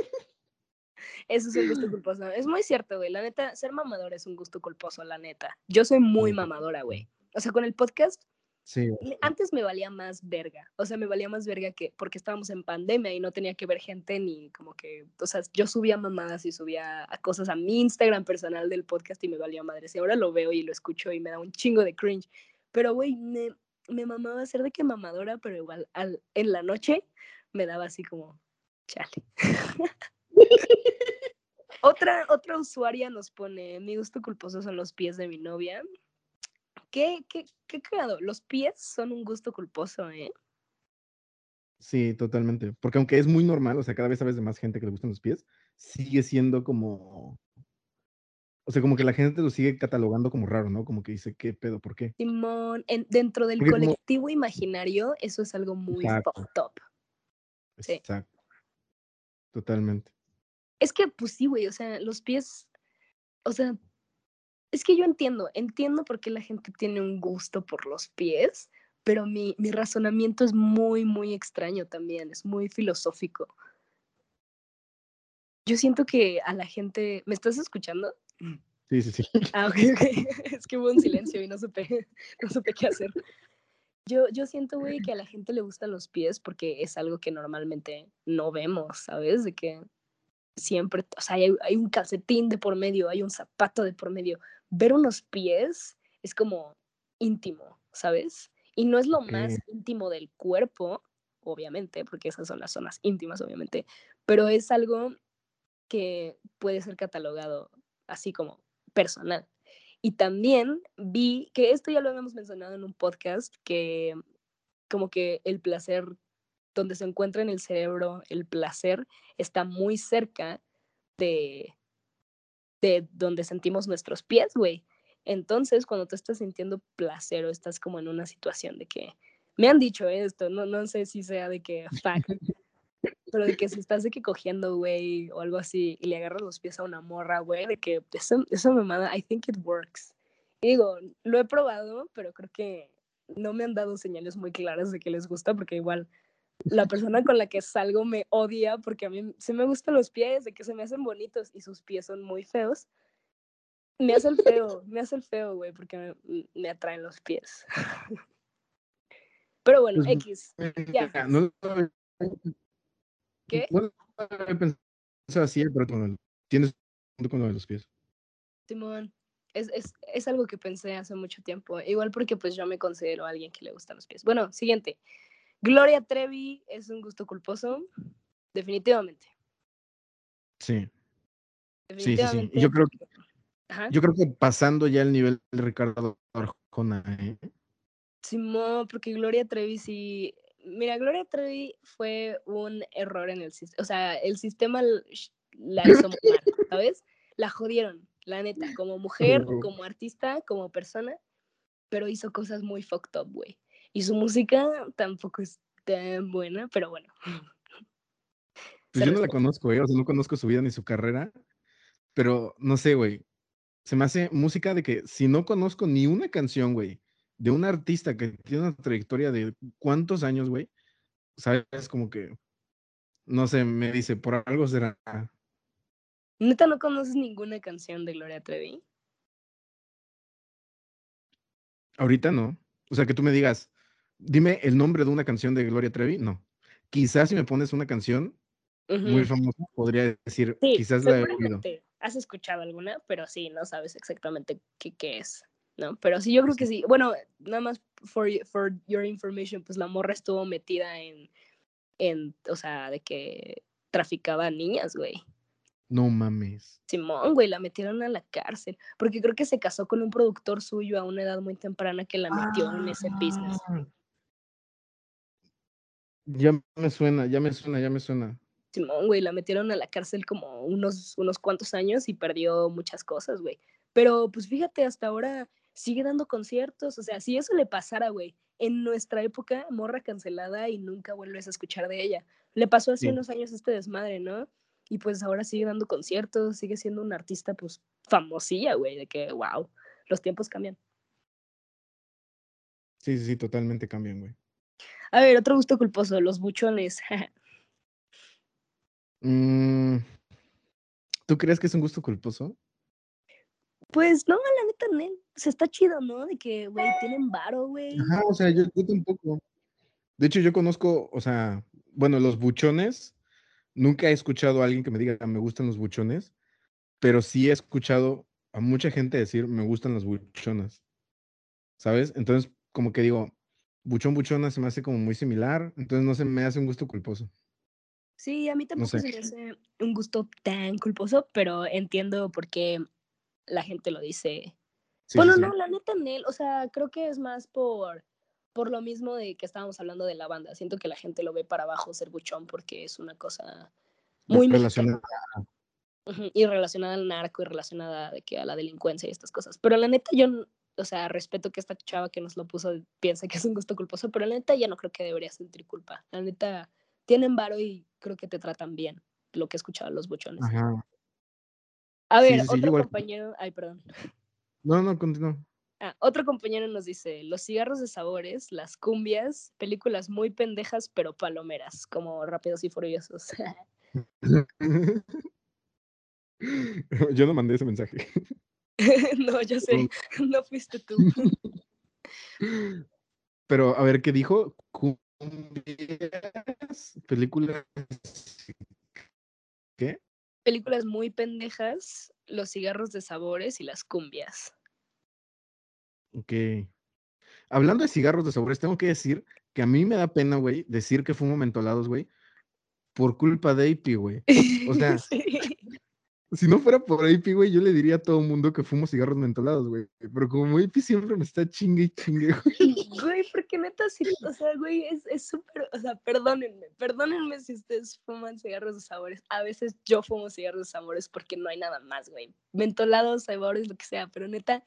Eso es un gusto culposo. Es muy cierto, güey. La neta, ser mamador es un gusto culposo, la neta. Yo soy muy mamadora, güey. O sea, con el podcast, Sí. antes me valía más verga. O sea, me valía más verga que porque estábamos en pandemia y no tenía que ver gente ni como que, o sea, yo subía mamadas y subía a cosas a mi Instagram personal del podcast y me valía madres. Y ahora lo veo y lo escucho y me da un chingo de cringe. Pero, güey, me me mamaba ser de que mamadora, pero igual al en la noche me daba así como, chale. Otra otra usuaria nos pone: "Mi gusto culposo son los pies de mi novia". Qué qué qué cagado. Los pies son un gusto culposo, ¿eh? Sí, totalmente. Porque aunque es muy normal, o sea, cada vez sabes de más gente que le gustan los pies, sigue siendo como o sea, como que la gente lo sigue catalogando como raro, ¿no? Como que dice: "¿Qué pedo? ¿Por qué?". Simón, en dentro del Porque como colectivo imaginario, eso es algo muy Exacto. up. Sí. Exacto. Totalmente. Es que, pues sí, güey, o sea, los pies, o sea, es que yo entiendo, entiendo por qué la gente tiene un gusto por los pies, pero mi mi razonamiento es muy, muy extraño también, es muy filosófico. Yo siento que a la gente ¿me estás escuchando? Sí, sí, sí. Ah, okey, okey. Es que hubo un silencio y no supe no supe qué hacer. Yo yo siento, güey, que a la gente le gustan los pies porque es algo que normalmente no vemos, ¿sabes? De que siempre, o sea, hay hay un calcetín de por medio, hay un zapato de por medio. Ver unos pies es como íntimo, ¿sabes? Y no es lo más Okey. íntimo del cuerpo, obviamente, porque esas son las zonas íntimas, obviamente, pero es algo que puede ser catalogado así como personal. Y también vi que esto ya lo habíamos mencionado en un podcast, que como que el placer, donde se encuentra en el cerebro el placer, está muy cerca de de donde sentimos nuestros pies, güey. Entonces, cuando tú estás sintiendo placer o estás como en una situación de que me han dicho esto, no no sé si sea de que fact, pero de que si estás de que cogiendo, güey, o algo así, y le agarras los pies a una morra, güey, de que esa esa mamada, I think it works. Y digo, lo he probado, pero creo que no me han dado señales muy claras de que les gusta, porque igual la persona con la que salgo me odia, porque a mí sí me gustan los pies, de que se me hacen bonitos y sus pies son muy feos. Me hace el feo, me hace el feo, güey, porque me me atraen los pies. Pero bueno, Pues, equis, ya. no ¿Qué? no lo había pensado así, pero con tienes punto con lo de los pies. Simón, es es es algo que pensé hace mucho tiempo, igual porque, pues, yo me considero alguien que le gustan los pies. Bueno, siguiente. Gloria Trevi es un gusto culposo, definitivamente. Sí. Sí, sí, sí. Definitivamente yo creo ajá. yo creo que pasando ya el nivel de Ricardo Arjona, ¿eh? Simón, porque Gloria Trevi sí mira, Gloria Trevi fue un error en el sis o sea, el sistema la hizo mal, ¿sabes? La jodieron, la neta, como mujer, como artista, como persona, pero hizo cosas muy fucked up, güey. Y su música tampoco es tan buena, pero bueno. Pues yo no la conozco, güey, o sea, no conozco su vida ni su carrera, pero no sé, güey. Se me hace música de que si no conozco ni una canción, güey, de un artista que tiene una trayectoria de cuántos años, güey, sabes, como que, no sé, me dice, por algo será. ¿Neta no conoces ninguna canción de Gloria Trevi? Ahorita no. O sea, que tú me digas, dime el nombre de una canción de Gloria Trevi, no. Quizás si me pones una canción muy famosa, podría decir, quizás la he oído. Has escuchado alguna, pero sí, no sabes exactamente qué, qué es, ¿no? Pero sí, yo creo que sí. Bueno, nada más for, for your information, pues la morra estuvo metida en, en, o sea, de que traficaba niñas, güey. No mames. Simón, güey, la metieron a la cárcel. Porque creo que se casó con un productor suyo a una edad muy temprana que la metió en ese business. Ah. Ya me suena, ya me suena, ya me suena. Simón, güey, la metieron a la cárcel como unos, unos cuantos años y perdió muchas cosas, güey. Pero pues fíjate, hasta ahora sigue dando conciertos. O sea, si eso le pasara, güey, en nuestra época, morra cancelada y nunca vuelves a escuchar de ella. Le pasó hace unos años este desmadre, ¿no? y pues ahora sigue dando conciertos, sigue siendo una artista pues famosilla, güey, de que, wow, los tiempos cambian. Sí, sí, sí, totalmente cambian, güey. A ver, otro gusto culposo, los buchones. Mm, ¿Tú crees que es un gusto culposo? Pues no, la neta, no. se está chido, ¿no? De que, güey, tienen varo, güey. Ajá, o sea, yo, yo tampoco. De hecho, yo conozco, o sea, bueno, los buchones Nunca he escuchado a alguien que me diga, me gustan los buchones, pero sí he escuchado a mucha gente decir, me gustan las buchonas. ¿Sabes? Entonces, como que digo, buchón, buchona se me hace como muy similar, entonces no se me hace un gusto culposo. Sí, a mí tampoco se me hace un gusto tan culposo, pero entiendo por qué la gente lo dice. bueno, no, la neta, Nel, o sea, creo que es más por por lo mismo de que estábamos hablando de la banda. Siento que la gente lo ve para abajo ser buchón porque es una cosa muy relacionada y relacionada al narco y relacionada de que a la delincuencia y estas cosas. Pero la neta yo, o sea, respeto que esta chava que nos lo puso piense que es un gusto culposo, pero la neta ya no creo que debería sentir culpa. La neta tienen varo y creo que te tratan bien, lo que he escuchado los buchones. A ver, otro compañero, ay, perdón. No, no, continúa. Ah, otro compañero nos dice, los cigarros de sabores, las cumbias, películas muy pendejas pero palomeras, como Rápidos y Furiosos. yo no mandé ese mensaje. no, yo sé, no fuiste tú. pero, a ver, ¿qué dijo? Cumbias, películas... Películas muy pendejas, los cigarros de sabores y las cumbias. Ok. Hablando de cigarros de sabores, tengo que decir que a mí me da pena, güey, decir que fumo mentolados, güey, por culpa de AP, güey. O sea, si no fuera por AP, güey, yo le diría a todo mundo que fumo cigarros mentolados, güey. Pero como AP siempre me está chingue y chingue, güey. Güey, porque neta, sí, o sea, güey, es súper, o sea, perdónenme, perdónenme si ustedes fuman cigarros de sabores. A veces yo fumo cigarros de sabores porque no hay nada más, güey. Mentolados, sabores, lo que sea, pero neta,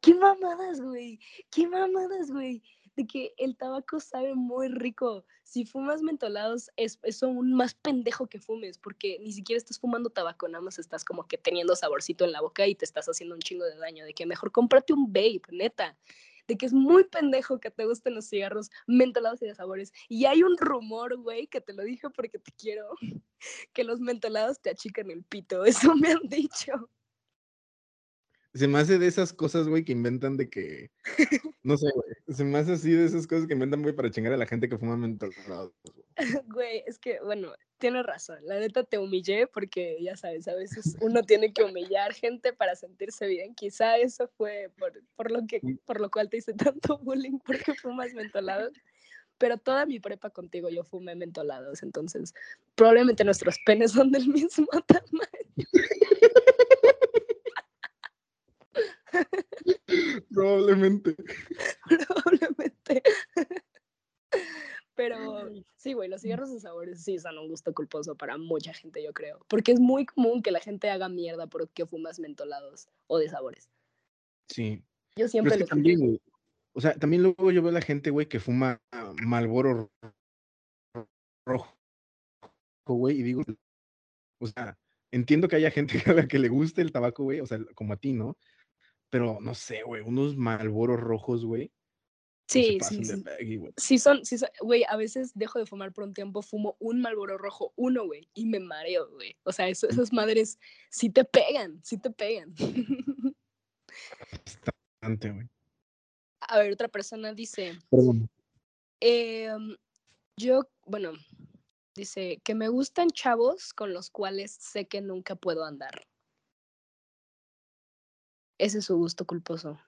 qué mamadas, güey, qué mamadas, güey de que el tabaco sabe muy rico. Si fumas mentolados, es, es aún más pendejo que fumes, porque ni siquiera estás fumando tabaco, nada más estás como que teniendo saborcito en la boca y te estás haciendo un chingo de daño. De que mejor cómprate un vape, neta. De que es muy pendejo que te gusten los cigarros mentolados y de sabores. Y hay un rumor, güey, que te lo dije porque te quiero, que los mentolados te achican el pito. Eso me han dicho. Se me hace de esas cosas, güey, que inventan de que. No sé, güey. Se me hace así de esas cosas que inventan, güey, para chingar a la gente que fuma mentolados. Güey, es que, bueno, tienes razón. La neta te humillé porque, ya sabes, a veces uno tiene que humillar gente para sentirse bien. Quizá eso fue por, por, lo, que, por lo cual te hice tanto bullying porque fumas mentolados. Pero toda mi prepa contigo yo fumé mentolados. Entonces, probablemente nuestros penes son del mismo tamaño. Probablemente. Probablemente. Pero sí, güey, los cigarros de sabores sí son un gusto culposo para mucha gente, yo creo. Porque es muy común que la gente haga mierda porque fumas mentolados o de sabores. Sí. Yo siempre lo también, O sea, también luego yo veo a la gente, güey, que fuma Malboro rojo, güey, y digo, o sea, entiendo que haya gente a la que le guste el tabaco, güey, o sea, como a ti, ¿no? Pero no sé, güey, unos Malboros rojos, güey. Sí, sí, sí. sí, son, sí, güey, a veces dejo de fumar por un tiempo, fumo un Malboro rojo, uno, güey, y me mareo, güey. O sea, esas madres sí te pegan, sí te pegan. Bastante, güey. A ver, otra persona dice. Em, yo, bueno, dice que me gustan chavos con los cuales sé que nunca puedo andar. Ese es su gusto culposo.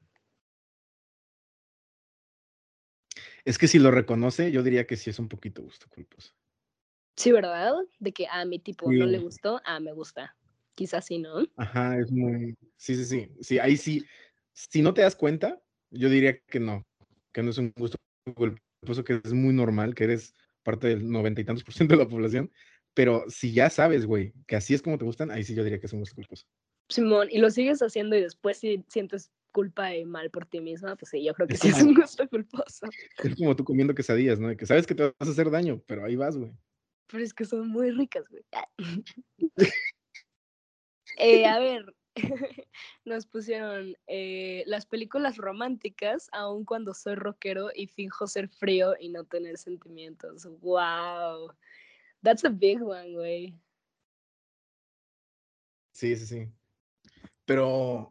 Es que si lo reconoce, yo diría que sí es un poquito gusto culposo. Sí, ¿verdad? De que a mi tipo no le gustó, ah, me gusta. Quizás sí, ¿no? Ajá, es muy. Sí, sí, sí. Sí, ahí sí. Si no te das cuenta, yo diría que no. Que no es un gusto culposo, que es muy normal, que eres parte del noventa y tantos por ciento de la población. Pero si ya sabes, güey, que así es como te gustan, ahí sí yo diría que es un gusto culposo. Simón, y lo sigues haciendo y después si sientes culpa y mal por ti misma, pues sí, yo creo que sí es un gusto culposo. Es como tú comiendo quesadillas, ¿no? Que sabes que te vas a hacer daño, pero ahí vas, güey. Pero es que son muy ricas, güey. eh, a ver, nos pusieron eh, las películas románticas, aun cuando soy rockero y finjo ser frío y no tener sentimientos. Wow. That's a big one, güey. Sí, sí, sí. Pero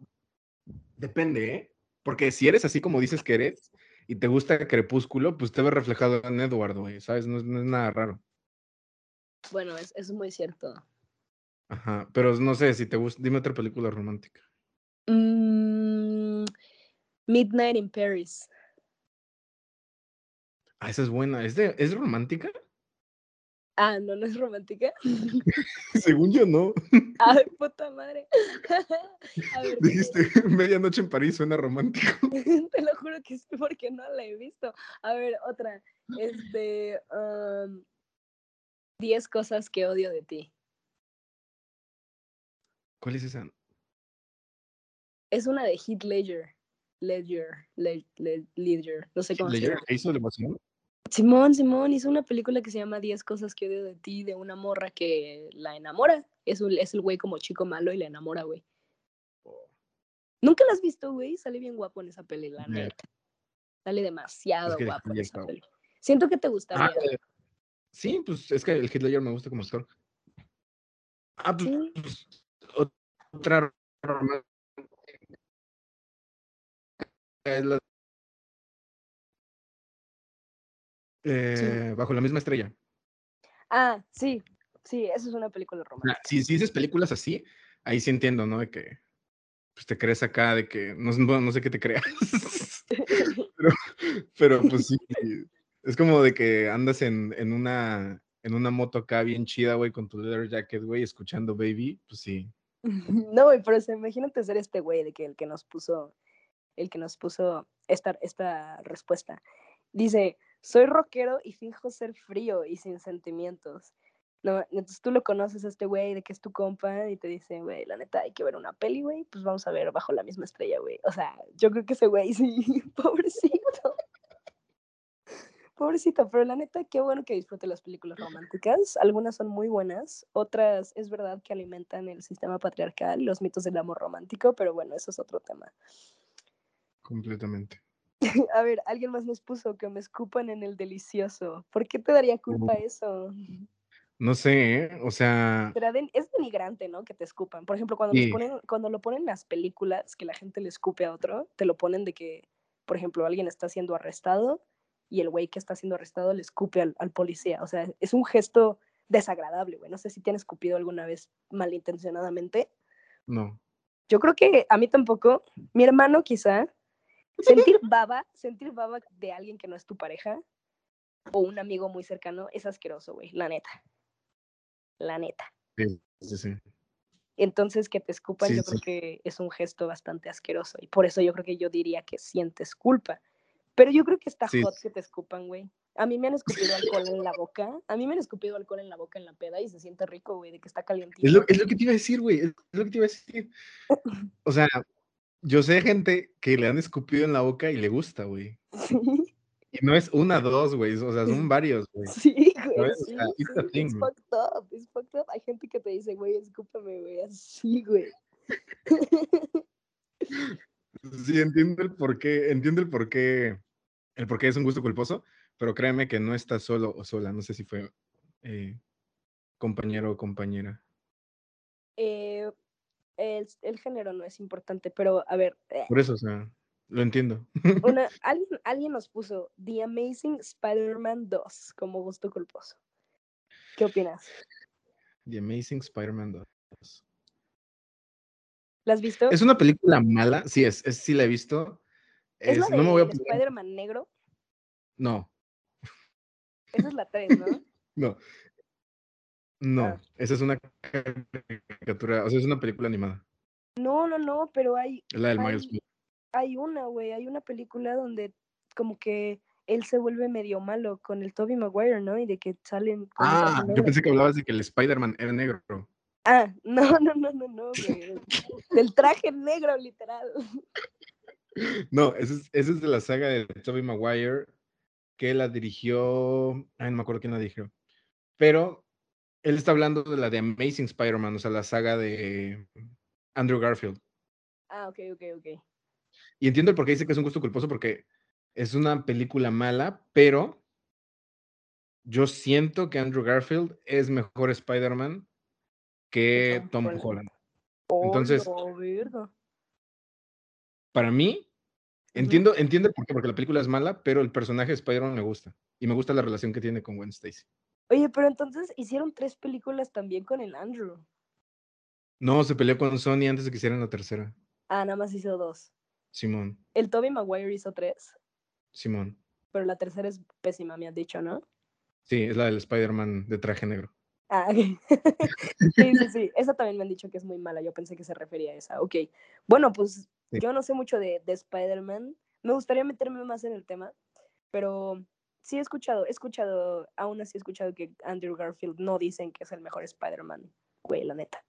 depende, ¿eh? Porque si eres así como dices que eres y te gusta Crepúsculo, pues te ves reflejado en Eduardo, ¿sabes? No es, nada raro. Bueno, es, es, muy cierto. Ajá, pero no sé, si te gusta, dime otra película romántica. Mm, Midnight in Paris. Ah, esa es buena. ¿Es, de, ¿Es romántica? Ah, no, no es romántica. Según yo, no. Ay, puta madre. Dijiste, medianoche en París suena romántico. Te lo juro que sí, porque no la he visto. A ver, otra. Este. Um, diez cosas que odio de ti. ¿Cuál es esa? Es una de Heath Ledger. Ledger. Ledger. No sé cómo se llama. ¿Hizo de emoción? Simón, Simón hizo una película que se llama Diez cosas que odio de ti, de una morra que la enamora. Es, es el güey como chico malo y la enamora, güey. Oh. Nunca la has visto, güey. Sale bien guapo en esa peli, la neta. Sale demasiado guapo en esa peli. Siento que te gustaría. Ah, eh, sí, pues es que el Hitler me gusta como actor. Ah, pues, pues otra es la Eh, bajo la misma estrella. Ah, sí, sí, esa es una película romántica. Si, si dices películas así, ahí sí entiendo, ¿no? De que pues, te crees acá, de que no, no sé qué te creas. pero, pues sí, es como de que andas en, en, una, en una moto acá bien chida, güey, con tu leather jacket, güey, escuchando Baby, pues sí. No, güey, pero imagínate ser este güey de que el que nos puso, el que nos puso esta, esta respuesta. Dice, soy rockero y finjo ser frío y sin sentimientos. No, entonces tú lo conoces a este güey de que es tu compa y te dice, güey, la neta hay que ver una peli, güey, pues vamos a ver bajo la misma estrella, güey. O sea, yo creo que ese güey sí, pobrecito. Pobrecito, pero la neta, qué bueno que disfrute las películas románticas. Algunas son muy buenas, otras es verdad que alimentan el sistema patriarcal los mitos del amor romántico, pero bueno, eso es otro tema. Completamente. A ver, alguien más nos puso que me escupan en el delicioso. ¿Por qué te daría culpa eso? No sé, ¿eh? o sea. es denigrante, ¿no? Que te escupan. Por ejemplo, cuando, ponen, cuando lo ponen en las películas, que la gente le escupe a otro, te lo ponen de que, por ejemplo, alguien está siendo arrestado y el güey que está siendo arrestado le escupe al, al policía. O sea, es un gesto desagradable, güey. No sé si te han escupido alguna vez malintencionadamente. No. Yo creo que a mí tampoco. Mi hermano quizá, Sentir baba, sentir baba de alguien que no es tu pareja o un amigo muy cercano es asqueroso, güey, la neta. La neta. Sí, sí, sí. Entonces que te escupan yo creo que es un gesto bastante asqueroso y por eso yo creo que yo diría que sientes culpa. Pero yo creo que está hot que te escupan, güey. A mí me han escupido alcohol en la boca. A mí me han escupido alcohol en la boca en la peda y se siente rico, güey, de que está calientito. Es lo, es lo que te iba a decir, güey. Es lo que te iba a decir. O sea, yo sé gente que le han escupido en la boca y le gusta, güey. Sí, Y no es una, dos, güey. O sea, son varios, güey. sí, güey. Güey. fucked up, it's fucked up. Hay gente que te dice, güey, escúpame, güey, así, güey. Sí, entiendo el por qué, entiendo el por qué, el por qué es un gusto culposo, pero créeme que no estás solo o sola. No sé si fue eh, compañero o compañera. Eh, el, el género no es importante, pero a ver, eh, Por eso, o sea, lo entiendo. una, alguien, alguien nos puso The Amazing Spider-Man 2 como gusto culposo. ¿Qué opinas? The Amazing Spider-Man 2. ¿La has visto? ¿Es una película mala? Sí, es, es sí la he visto. ¿Es la Es- de no me voy a Spider-Man negro? No, Esa es la 3, ¿no? no. No, Ah. esa es una caricatura, o sea, es una película animada. No, no, no, pero hay, la del Miles hay una, güey, hay una película donde como que él se vuelve medio malo con el Tobey Maguire, ¿no? Y de que salen Ah, yo pensé que hablabas de que el Spider-Man era negro. Ah, no, no, no, no, no, güey. Del traje negro, literal. No, ese es, ese es de la saga de Tobey Maguire, que la dirigió, ay, no me acuerdo quién la dirigió, pero él está hablando de la de Amazing Spider-Man, o sea, la saga de Andrew Garfield. Ah, ok, ok, ok. Y entiendo el por qué dice que es un gusto culposo, porque es una película mala, pero yo siento que Andrew Garfield es mejor Spider-Man que Tom Tom Holland. Oh, Entonces- verga. Para mí, entiendo, entiendo el por qué, porque la película es mala, pero el personaje de Spider-Man me gusta. Y me gusta la relación que tiene con Gwen Stacy. Oye, pero entonces hicieron tres películas también con el Andrew. No, se peleó con Sony antes de que hicieran la tercera. Ah, nada más hizo dos. Simón, El Tobey Maguire hizo tres, Simón. pero la tercera es pésima, me has dicho, ¿no? Sí, es la del Spider-Man de traje negro. Ah, ok. sí, sí, sí. Esa también me han dicho que es muy mala. Yo pensé que se refería a esa. Ok. Bueno, pues Sí. yo no sé mucho de, de Spider-Man. Me gustaría meterme más en el tema, pero sí he escuchado, he escuchado, aún así he escuchado que Andrew Garfield no dicen que es el mejor Spider-Man, güey, la neta.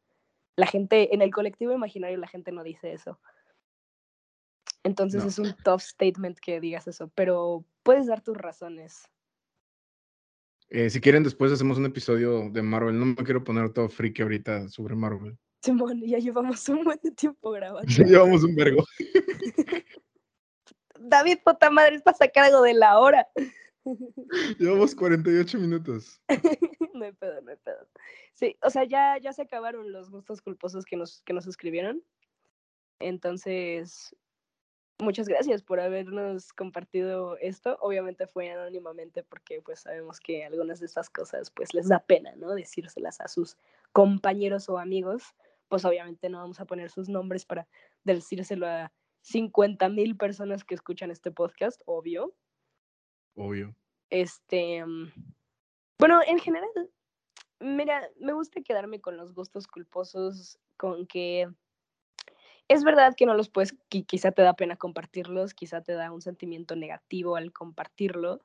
La gente, en el colectivo imaginario, la gente no dice eso. Entonces No. es un tough statement que digas eso, pero puedes dar tus razones. Eh, si quieren, después hacemos un episodio de Marvel. No me quiero poner todo friki ahorita sobre Marvel. Simón, ya llevamos un buen tiempo grabando. Ya llevamos un vergo. David, puta madre, está a cargo de la hora. Llevamos 48 minutos. no hay pedo, no hay pedo. Sí, o sea, ya, ya se acabaron los gustos culposos que nos, que nos escribieron. Entonces, muchas gracias por habernos compartido esto. Obviamente fue anónimamente porque pues sabemos que algunas de estas cosas pues les da pena, ¿no? Decírselas a sus compañeros o amigos. Pues obviamente no vamos a poner sus nombres para decírselo a 50 mil personas que escuchan este podcast, obvio. Obvio. Este, mm, bueno, en general, mira, me gusta quedarme con los gustos culposos, con que es verdad que no los puedes, qui- quizá te da pena compartirlos, quizá te da un sentimiento negativo al compartirlo,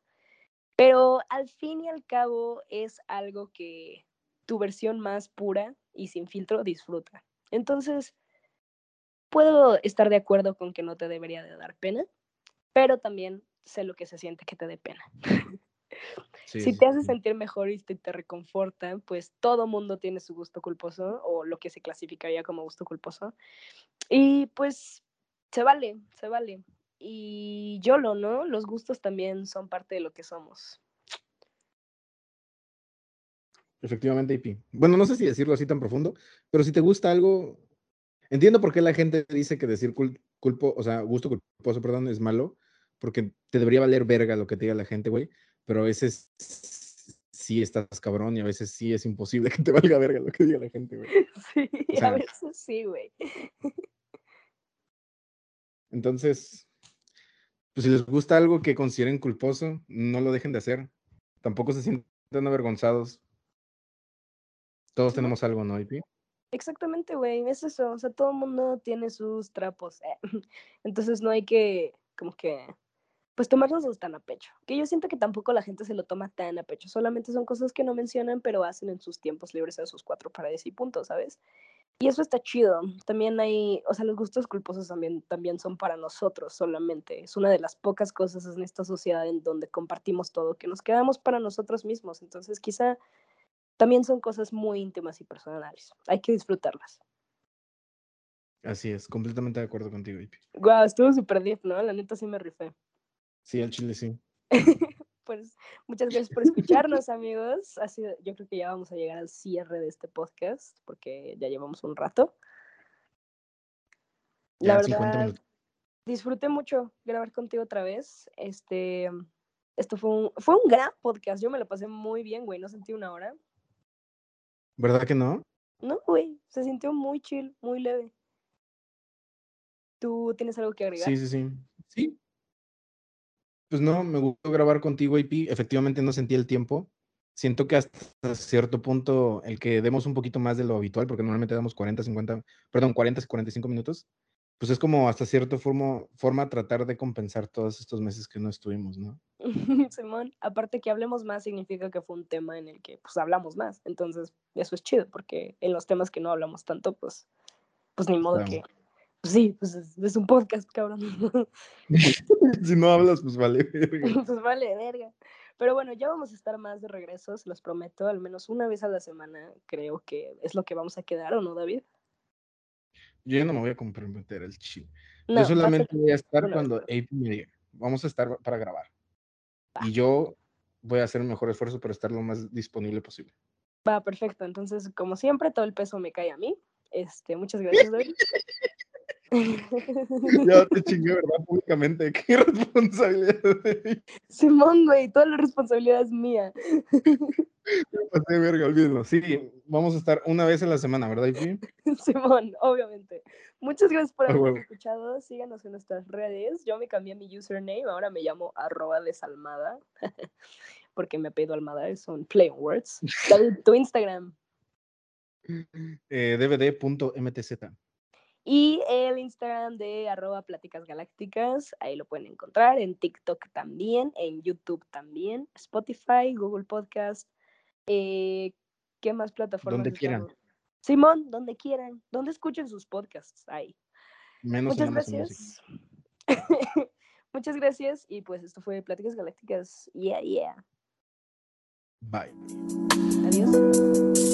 pero al fin y al cabo es algo que tu versión más pura y sin filtro disfruta. Entonces, puedo estar de acuerdo con que no te debería de dar pena, pero también sé lo que se siente que te dé pena. Sí, si sí, te hace sí. sentir mejor y te, te reconforta, pues todo mundo tiene su gusto culposo o lo que se clasificaría como gusto culposo. Y pues se vale, se vale. Y YOLO, ¿no? Los gustos también son parte de lo que somos. Efectivamente, IP. Bueno, no sé si decirlo así tan profundo, pero si te gusta algo, entiendo por qué la gente dice que decir cul- culpo, o sea, gusto culposo, perdón, es malo, porque te debería valer verga lo que te diga la gente, güey, pero a veces sí estás cabrón y a veces sí es imposible que te valga verga lo que diga la gente, güey. Sí, O sea- a veces sí, güey. Entonces, pues si les gusta algo que consideren culposo, no lo dejen de hacer. Tampoco se sientan avergonzados. Todos tenemos algo, ¿no, IP? Exactamente, güey, es eso, o sea, todo el mundo tiene sus trapos, eh, entonces no hay que como que pues tomárnoslos tan a pecho. Que yo siento que tampoco la gente se lo toma tan a pecho. Solamente son cosas que no mencionan, pero hacen en sus tiempos libres a sus cuatro paredes y puntos, ¿sabes? Y eso está chido. También hay, o sea, los gustos culposos también, también son para nosotros solamente. Es una de las pocas cosas en esta sociedad en donde compartimos todo, que nos quedamos para nosotros mismos. Entonces, quizá también son cosas muy íntimas y personales. Hay que disfrutarlas. Así es, completamente de acuerdo contigo, Ipi. Guau, estuvo súper deep, ¿no? La neta sí me rifé. Sí, al chile sí. pues muchas gracias por escucharnos, amigos. Ha sido, yo creo que ya vamos a llegar al cierre de este podcast porque ya llevamos un rato. La verdad, disfruté mucho grabar contigo otra vez. Este, esto fue un, fue un gran podcast. Yo me lo pasé muy bien, güey. No sentí una hora. ¿Verdad que no? No, güey. Se sintió muy chill, muy leve. ¿Tú tienes algo que agregar? Sí, sí, sí. Sí. Pues no, me gustó grabar contigo, IP. Efectivamente no sentí el tiempo. Siento que hasta cierto punto el que demos un poquito más de lo habitual, porque normalmente damos 40, 50, perdón, 40, 45 minutos, pues es como hasta cierta forma, forma tratar de compensar todos estos meses que no estuvimos, ¿no? Simón, aparte que hablemos más significa que fue un tema en el que pues hablamos más. Entonces, eso es chido, porque en los temas que no hablamos tanto, pues, pues ni modo que pues sí, pues es, un podcast, cabrón. si no hablas, pues vale verga. pues vale verga. Pero bueno, ya vamos a estar más de regreso, se los prometo, al menos una vez a la semana, creo que es lo que vamos a quedar, ¿o no, David? Yo ya no me voy a comprometer el chip. yo solamente voy a estar cuando AP me diga, vamos a estar para grabar. Y yo voy a hacer el mejor esfuerzo para estar lo más disponible posible. Va, perfecto. Entonces, como siempre, todo el peso me cae a mí. Este, muchas gracias, David. ya te chingué, ¿verdad? Públicamente. Qué responsabilidad. Simón, güey, toda la responsabilidad es mía. Pasé verga, olvídalo. Sí, vamos a estar una vez a la semana, ¿verdad, Simón, obviamente. Muchas gracias por haber escuchado. Síganos en nuestras redes. Yo me cambié mi username, ahora me llamo arroba desalmada. Porque me pedido almada, son plain words. tu Instagram. Eh, dvd.mtz. Y el Instagram de arroba pláticas galácticas, ahí lo pueden encontrar, en TikTok también, en YouTube también, Spotify, Google Podcast, eh, ¿qué más plataformas? Donde quieran. Simón, donde quieran, donde escuchen sus podcasts, ahí. Menos Muchas gracias. Muchas gracias y pues esto fue Pláticas Galácticas. Yeah, yeah. Bye. Adiós.